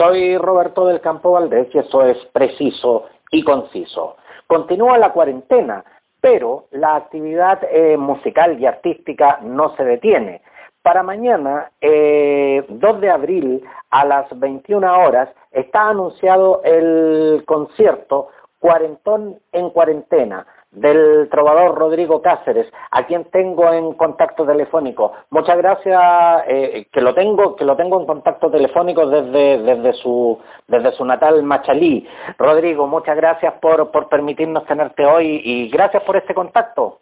Soy Roberto del Campo Valdés y eso es preciso y conciso. Continúa la cuarentena, pero la actividad eh, musical y artística no se detiene. Para mañana, eh, 2 de abril, a las 21 horas, está anunciado el concierto Cuarentón en Cuarentena, del trovador Rodrigo Cáceres, a quien tengo en contacto telefónico. Muchas gracias, eh, que lo tengo, que lo tengo en contacto telefónico desde, desde su, desde su natal Machalí. Rodrigo, muchas gracias por, por permitirnos tenerte hoy y gracias por este contacto.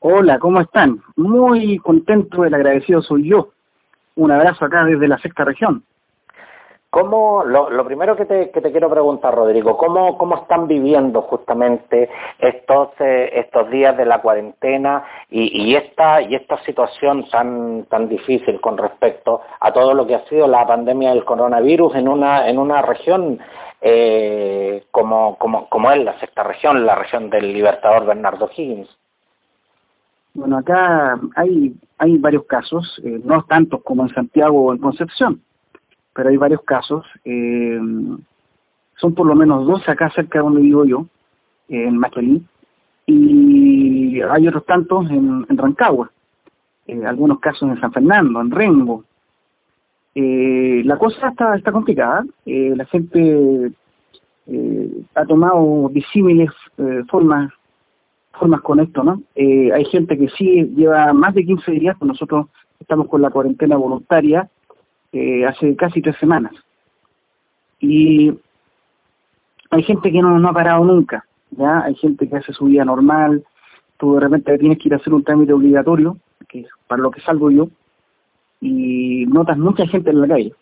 Hola, ¿cómo están? Muy contento, el agradecido soy yo. Un abrazo acá desde la sexta región. ¿Cómo, lo, lo primero que te, que te, quiero preguntar, Rodrigo, ¿cómo, cómo están viviendo justamente estos, eh, estos días de la cuarentena y, esta, y esta situación tan, tan difícil con respecto a todo lo que ha sido la pandemia del coronavirus en una, en una región eh, como, como, como es la sexta región, la región del Libertador Bernardo Higgins? Bueno, acá hay, hay varios casos, eh, no tantos como en Santiago o en Concepción pero hay varios casos. Eh, son por lo menos dos acá cerca de donde vivo yo, en Machalí, y hay otros tantos en, Rancagua, eh, algunos casos en San Fernando, en Rengo. Eh, la cosa está, está complicada, la gente ha tomado disímiles formas formas con esto, ¿no? hay gente que sí lleva más de 15 días, nosotros estamos con la cuarentena voluntaria, eh, hace casi tres semanas. Y hay gente que no, no ha parado nunca, ¿ya? Hay gente que hace su vida normal, tú de repente tienes que ir a hacer un trámite obligatorio, que es para lo que salgo yo, y notas mucha gente en la calle.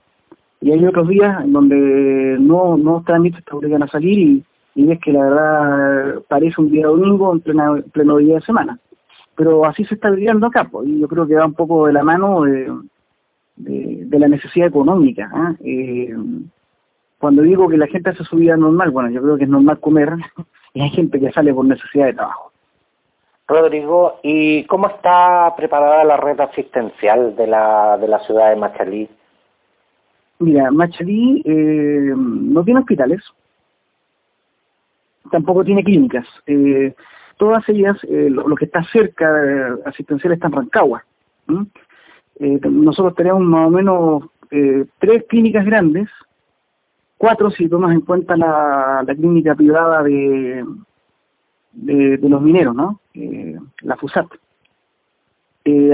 Y hay otros días en donde no, no trámites te obligan a salir y, ves que la verdad parece un día domingo en plena, pleno día de semana. Pero así se está viviendo acá, pues, y yo creo que va un poco de la mano de, de la necesidad económica. ¿ah? Eh, cuando digo que la gente hace su vida normal, bueno, yo creo que es normal comer y hay gente que sale por necesidad de trabajo. Rodrigo, ¿y cómo está preparada la red asistencial de la, de la ciudad de Machalí? Mira, Machalí eh, no tiene hospitales, tampoco tiene clínicas. Eh, todas ellas, eh, lo, lo, que está cerca asistencial está en Rancagua. ¿sí? Eh, nosotros tenemos más o menos eh, tres clínicas grandes, cuatro si tomas en cuenta la, clínica privada de, los mineros, ¿no? Eh, la FUSAT.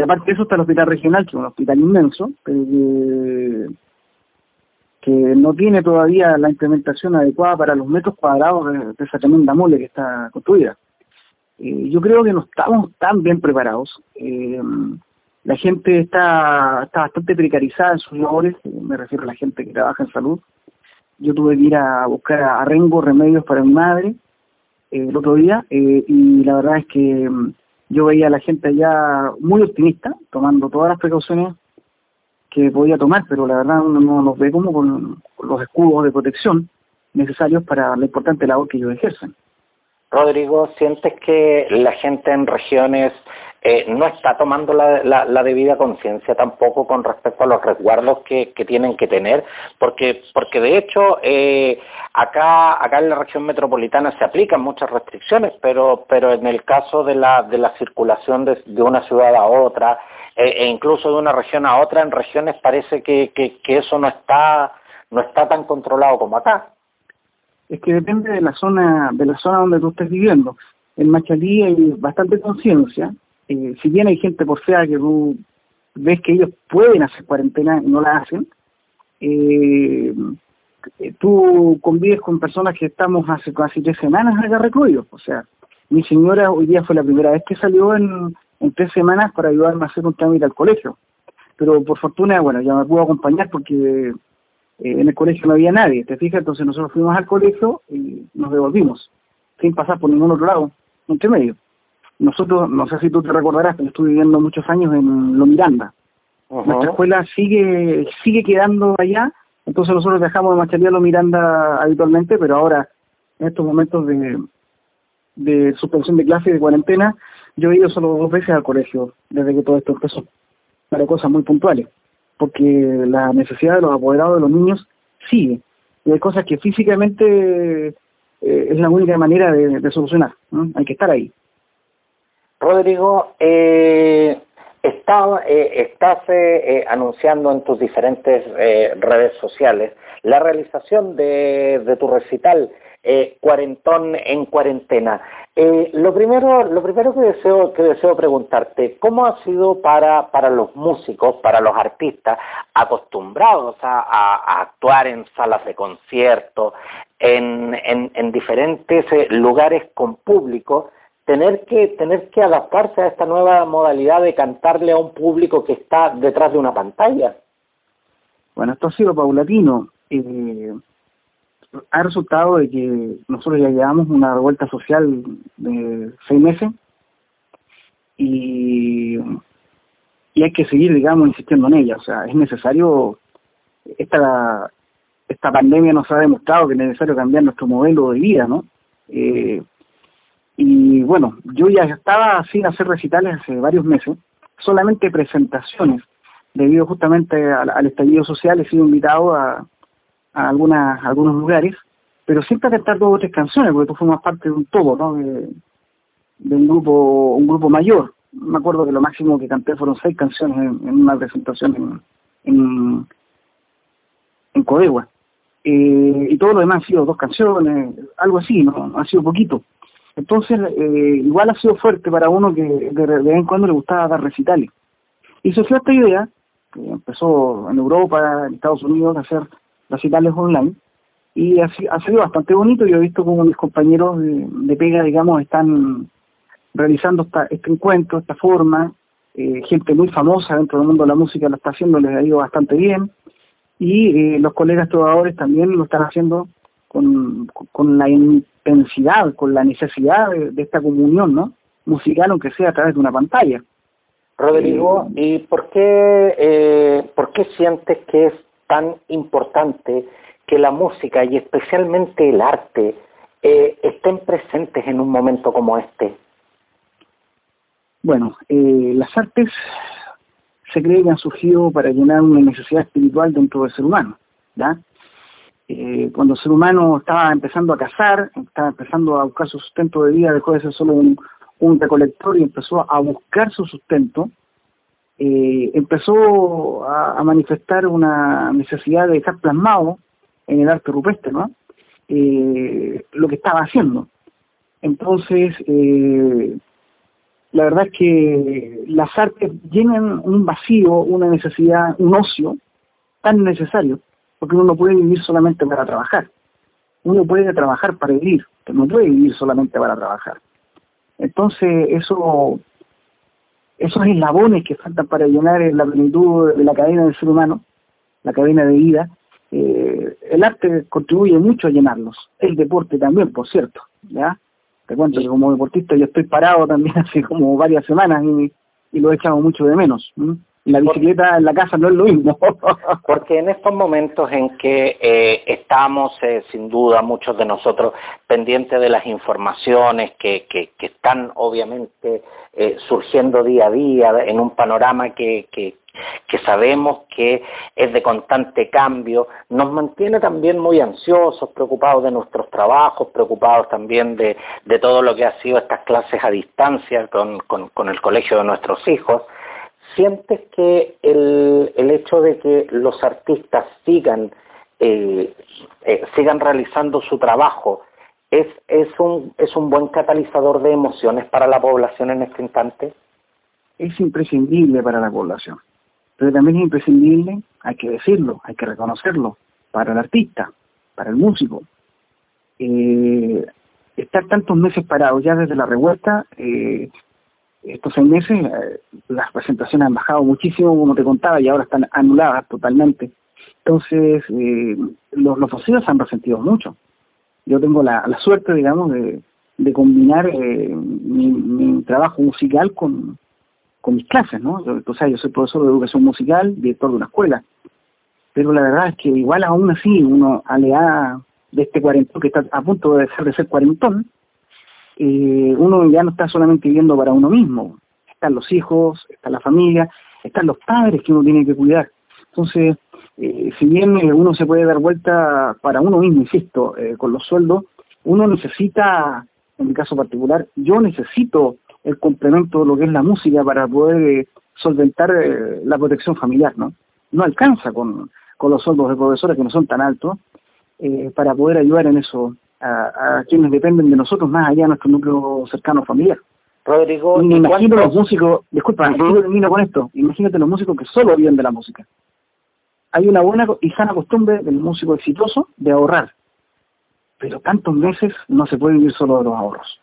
Aparte de eso está el hospital regional, que es un hospital inmenso, pero que, no tiene todavía la implementación adecuada para los metros cuadrados de, de esa tremenda mole que está construida. Yo creo que no estamos tan bien preparados. La gente está, está bastante precarizada en sus labores, me refiero a la gente que trabaja en salud. Yo tuve que ir a buscar a Rengo remedios para mi madre eh, el otro día eh, y la verdad es que mm, yo veía a la gente allá muy optimista, tomando todas las precauciones que podía tomar, pero la verdad uno no los ve como con los escudos de protección necesarios para la importante labor que ellos ejercen. Rodrigo, ¿sientes que la gente en regiones eh, no está tomando la, la, la debida conciencia tampoco con respecto a los resguardos que, tienen que tener, porque porque de hecho eh, acá acá en la región metropolitana se aplican muchas restricciones, pero pero en el caso de la de la circulación de, de una ciudad a otra eh, e incluso de una región a otra, en regiones parece que, que, que eso no está no está tan controlado como acá. Es que depende de la zona de la zona donde tú estés viviendo. En Machalí hay bastante conciencia, eh, si bien hay gente por fea que tú ves que ellos pueden hacer cuarentena y no la hacen, eh, tú convives con personas que estamos hace casi tres semanas acá recluidos. O sea, mi señora hoy día fue la primera vez que salió en, tres semanas para ayudarme a hacer un trámite al colegio. Pero por fortuna, bueno, ya me pudo acompañar porque eh, en el colegio no había nadie, ¿te fijas? Entonces nosotros fuimos al colegio y nos devolvimos, sin pasar por ningún otro lado, entre medio nosotros, no sé si tú te recordarás, pero estuve viviendo muchos años en Lo Miranda. Uh -huh. Nuestra escuela sigue sigue quedando allá, entonces nosotros dejamos de Machalía Lo Miranda habitualmente, pero ahora, en estos momentos de, de suspensión de clase y de cuarentena, yo he ido solo dos veces al colegio desde que todo esto empezó, para cosas muy puntuales, porque la necesidad de los apoderados de los niños sigue. Y hay cosas que físicamente eh, es la única manera de, solucionar. Hay que estar ahí. Rodrigo, eh, está, eh, estás anunciando en tus diferentes redes sociales la realización de, de tu recital Cuarentón en Cuarentena. lo primero, lo primero que deseo, que deseo preguntarte, ¿cómo ha sido para, para los músicos, para los artistas acostumbrados a, actuar en salas de concierto, en, en, diferentes eh, lugares con público, tener que, tener que adaptarse a esta nueva modalidad de cantarle a un público que está detrás de una pantalla. Bueno, esto ha sido paulatino. Eh, ha resultado de que nosotros ya llevamos una revuelta social de seis meses y, y hay que seguir, digamos, insistiendo en ella. O sea, es necesario esta esta pandemia nos ha demostrado que es necesario cambiar nuestro modelo de vida, ¿no? Eh, y bueno, yo ya estaba sin hacer recitales hace varios meses, solamente presentaciones, debido justamente al, estallido social, he sido invitado a, a, algunas, algunos lugares, pero siempre a cantar dos o tres canciones, porque tú formas parte de un todo, ¿no? De, un grupo un grupo mayor. Me acuerdo que lo máximo que canté fueron seis canciones en, una presentación en, en, en Codegua. Eh, y todo lo demás ha sido dos canciones, algo así, ¿no? Ha sido poquito. Entonces, eh, igual ha sido fuerte para uno que de, vez en cuando le gustaba dar recitales. Y surgió esta idea, que empezó en Europa, en Estados Unidos, a hacer recitales online, y ha, sido bastante bonito. Yo he visto como mis compañeros de, pega, digamos, están realizando este encuentro, esta forma, eh, gente muy famosa dentro del mundo de la música lo está haciendo, les ha ido bastante bien y eh, los colegas trovadores también lo están haciendo con, con la intensidad, con la necesidad de, esta comunión ¿no? musical, aunque sea a través de una pantalla. Rodrigo, eh, ¿y por qué, eh, por qué sientes que es tan importante que la música y especialmente el arte estén presentes en un momento como este? Bueno, las artes se cree que han surgido para llenar una necesidad espiritual dentro del ser humano. ¿ya? Eh, cuando el ser humano estaba empezando a cazar, estaba empezando a buscar su sustento de vida, dejó de ser solo un, recolector y empezó a buscar su sustento, eh, empezó a, manifestar una necesidad de dejar plasmado en el arte rupestre, ¿no? Eh, lo que estaba haciendo. Entonces, la verdad es que las artes llenan un vacío, una necesidad, un ocio tan necesario, porque uno no puede vivir solamente para trabajar. Uno puede trabajar para vivir, pero no puede vivir solamente para trabajar. Entonces, eso, esos eslabones que faltan para llenar la plenitud de la cadena del ser humano, la cadena de vida, eh, el arte contribuye mucho a llenarlos. El deporte también, por cierto, ¿ya? Te cuento que como deportista yo estoy parado también hace como varias semanas y, lo he echado mucho de menos. La bicicleta en la casa no es lo mismo. Porque en estos momentos en que eh, estamos, eh, sin duda, muchos de nosotros pendientes de las informaciones que, que, que están obviamente eh, surgiendo día a día en un panorama que, que, que sabemos que es de constante cambio, nos mantiene también muy ansiosos, preocupados de nuestros trabajos, preocupados también de, de todo lo que ha sido estas clases a distancia con, con, el colegio de nuestros hijos. ¿Sientes que el, el hecho de que los artistas sigan, eh, eh, sigan realizando su trabajo es, es, un, es un buen catalizador de emociones para la población en este instante? Es imprescindible para la población pero también es imprescindible, hay que decirlo, hay que reconocerlo, para el artista, para el músico. Eh, estar tantos meses parados ya desde la revuelta, estos seis meses, eh, las presentaciones han bajado muchísimo, como te contaba, y ahora están anuladas totalmente. Entonces, los, los se han resentido mucho. Yo tengo la, suerte, digamos, de, combinar mi, trabajo musical con, mis clases, ¿no? Yo, o sea, yo soy profesor de educación musical, director de una escuela, pero la verdad es que igual aún así, uno aleada de este cuarentón que está a punto de dejar de ser cuarentón, uno ya no está solamente viviendo para uno mismo, están los hijos, está la familia, están los padres que uno tiene que cuidar. Entonces, eh, si bien eh, uno se puede dar vuelta para uno mismo, insisto, eh, con los sueldos, uno necesita, en mi caso particular, yo necesito el complemento de lo que es la música para poder solventar la protección familiar, ¿no? No alcanza con, con los sueldos de profesores que no son tan altos para poder ayudar en eso a, quienes dependen de nosotros más allá de nuestro núcleo cercano familiar. Rodrigo, me imagino los músicos, disculpa, yo termino con esto, imagínate los músicos que solo viven de la música hay una buena y sana costumbre del músico exitoso de ahorrar. Pero tantos meses no se puede vivir solo de los ahorros.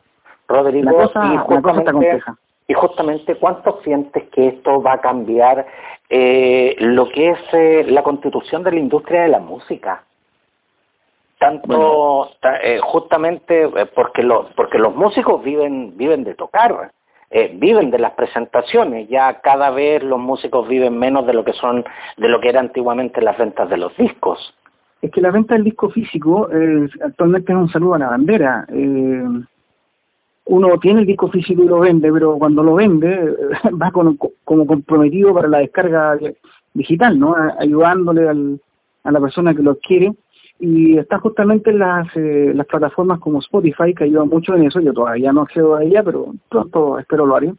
Rodrigo, y, justamente, y justamente, ¿cuánto sientes que esto va a cambiar eh, lo que es eh, la constitución de la industria de la música? Tanto, eh, justamente porque, los porque los músicos viven, viven de tocar, eh, viven de las presentaciones. Ya cada vez los músicos viven menos de lo que son, de lo que era antiguamente las ventas de los discos. Es que la venta del disco físico eh, actualmente es un saludo a la bandera. Eh, uno tiene el disco físico y lo vende, pero cuando lo vende va como comprometido para la descarga digital, ¿no? Ayudándole al, a la persona que lo quiere y está justamente en las, eh, las plataformas como Spotify que ayudan mucho en eso, yo todavía no accedo a ella, pero pronto espero lo haré.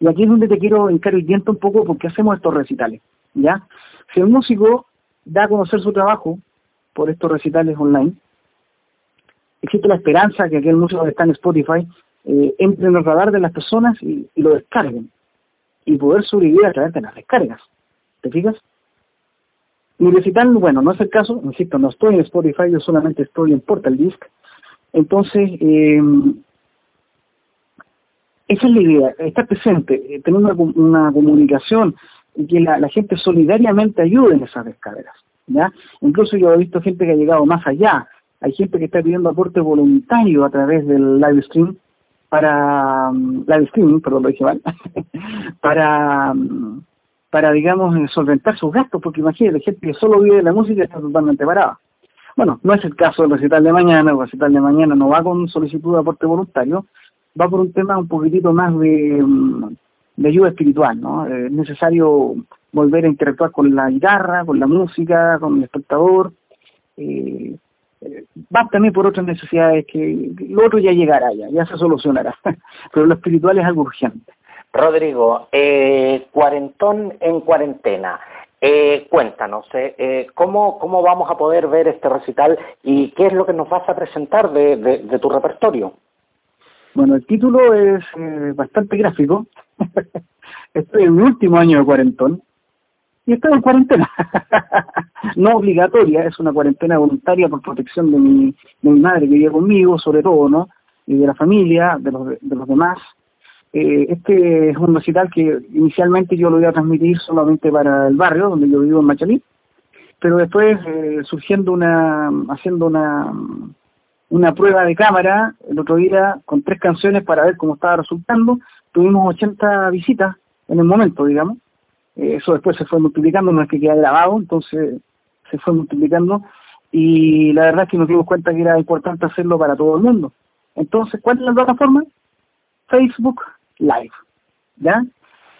Y aquí es donde te quiero hincar el diente un poco porque hacemos estos recitales, ¿ya? Si el músico da a conocer su trabajo por estos recitales online, existe la esperanza que aquel músico que está en Spotify eh, entre en el radar de las personas y lo descarguen y poder sobrevivir a través de las descargas. ¿Te fijas? Mi recital, bueno, no es el caso, insisto, no estoy en Spotify, yo solamente estoy en Portal Disc. Entonces, eh, esa es la idea, estar presente, eh, tener una, comunicación y que la, gente solidariamente ayude en esas descargas. ¿ya? Incluso yo he visto gente que ha llegado más allá. Hay gente que está pidiendo aporte voluntario a través del live stream para, um, live streaming, perdón, lo dije mal, para, um, para, digamos, solventar sus gastos, porque imagínate, gente que solo vive de la música está totalmente parada. Bueno, no es el caso del recital de mañana, el recital de mañana no va con solicitud de aporte voluntario, va por un tema un poquitito más de, mm, de ayuda espiritual, ¿no? Es necesario volver a interactuar con la guitarra, con la música, con el espectador, eh, eh, va también por otras necesidades que lo otro ya llegará, ya, ya se solucionará, pero lo espiritual es algo urgente. Rodrigo, eh, cuarentón en cuarentena. Eh, cuéntanos, eh, eh, ¿cómo, ¿cómo vamos a poder ver este recital y qué es lo que nos vas a presentar de, tu repertorio? Bueno, el título es bastante gráfico. estoy en mi último año de cuarentón y estoy en cuarentena. no obligatoria, es una cuarentena voluntaria por protección de mi, madre que vive conmigo, sobre todo, ¿no? Y de la familia, de los demás. Eh, este es un recital que inicialmente yo lo iba a transmitir solamente para el barrio, donde yo vivo en Machalí, pero después eh, surgiendo una, haciendo una, una prueba de cámara el otro día con tres canciones para ver cómo estaba resultando, tuvimos 80 visitas en el momento, digamos. Eh, eso después se fue multiplicando, no es que queda grabado, entonces se fue multiplicando y la verdad es que nos dimos cuenta que era importante hacerlo para todo el mundo. Entonces, ¿cuál es la plataforma? Facebook Live, ¿ya?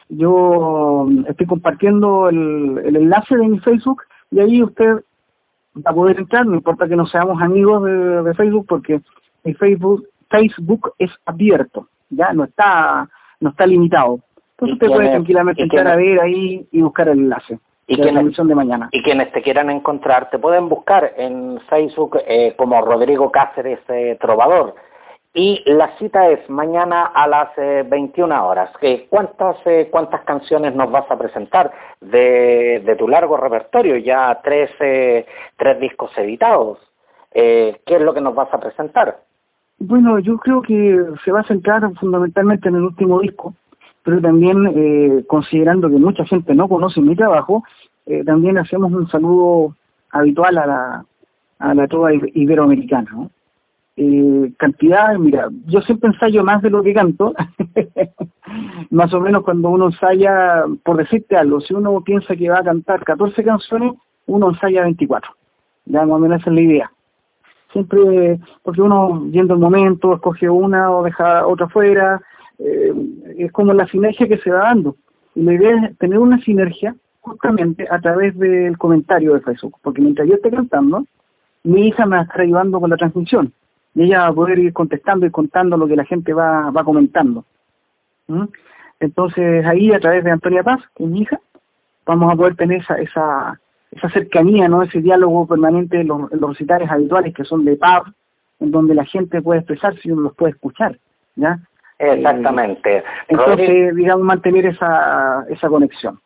Yo estoy compartiendo el, enlace de mi Facebook y ahí usted va a poder entrar, no importa que no seamos amigos de, Facebook porque el Facebook Facebook es abierto, ya no está no está limitado. Entonces usted puede tranquilamente entrar a ver ahí y buscar el enlace. Y de quienes, de mañana. y quienes te quieran encontrar, te pueden buscar en Facebook eh, como Rodrigo Cáceres eh, Trovador y la cita es mañana a las 21 eh, horas. ¿Cuántas, eh, ¿Cuántas canciones nos vas a presentar de, de tu largo repertorio? Ya tres, eh, tres discos editados. ¿Qué es lo que nos vas a presentar? Bueno, yo creo que se va a centrar fundamentalmente en el último disco, pero también considerando que mucha gente no conoce mi trabajo, también hacemos un saludo habitual a la, a la trova iberoamericana. Eh, cantidad, mira, yo siempre ensayo más de lo que canto, más o menos cuando uno ensaya, por decirte algo, si uno piensa que va a cantar 14 canciones, uno ensaya 24, ya más o menos esa es la idea. Siempre, porque uno viendo el momento, escoge una o deja otra fuera, eh, es como la sinergia que se va dando. Y la idea es tener una sinergia justamente a través del comentario de Facebook, porque mientras yo esté cantando, mi hija me está ayudando con la transmisión y ella va a poder ir contestando y contando lo que la gente va, va comentando. Entonces ahí a través de Antonia Paz, que es mi hija, vamos a poder tener esa, esa, esa cercanía, ¿no? ese diálogo permanente en los, recitales habituales que son de paz, en donde la gente puede expresarse y uno los puede escuchar. ¿ya? Exactamente. Eh, entonces, digamos, mantener esa, esa conexión.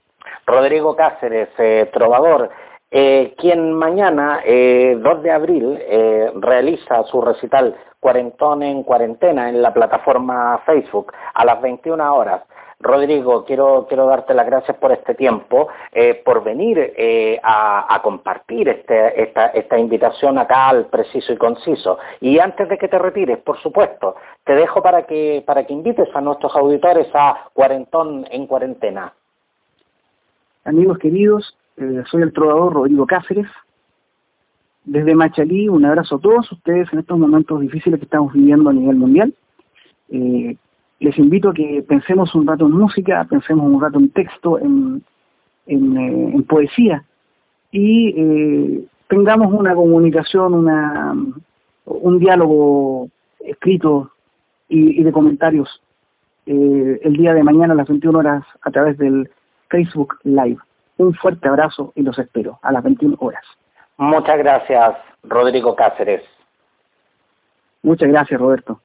Rodrigo Cáceres, eh, trovador, eh, quien mañana, eh, 2 de abril, eh, realiza su recital Cuarentón en Cuarentena en la plataforma Facebook a las 21 horas. Rodrigo, quiero, quiero darte las gracias por este tiempo, eh, por venir a, compartir este, esta, esta invitación acá al preciso y conciso. Y antes de que te retires, por supuesto, te dejo para que, para que invites a nuestros auditores a Cuarentón en Cuarentena. Amigos queridos, eh, soy el trovador Rodrigo Cáceres. Desde Machalí, un abrazo a todos ustedes en estos momentos difíciles que estamos viviendo a nivel mundial. Eh, les invito a que pensemos un rato en música, pensemos un rato en texto, en, eh, poesía y tengamos una comunicación, una, un diálogo escrito y, y de comentarios el día de mañana a las 21 horas a través del Facebook Live. Un fuerte abrazo y los espero a las 21 horas. Muchas gracias, Rodrigo Cáceres. Muchas gracias, Roberto.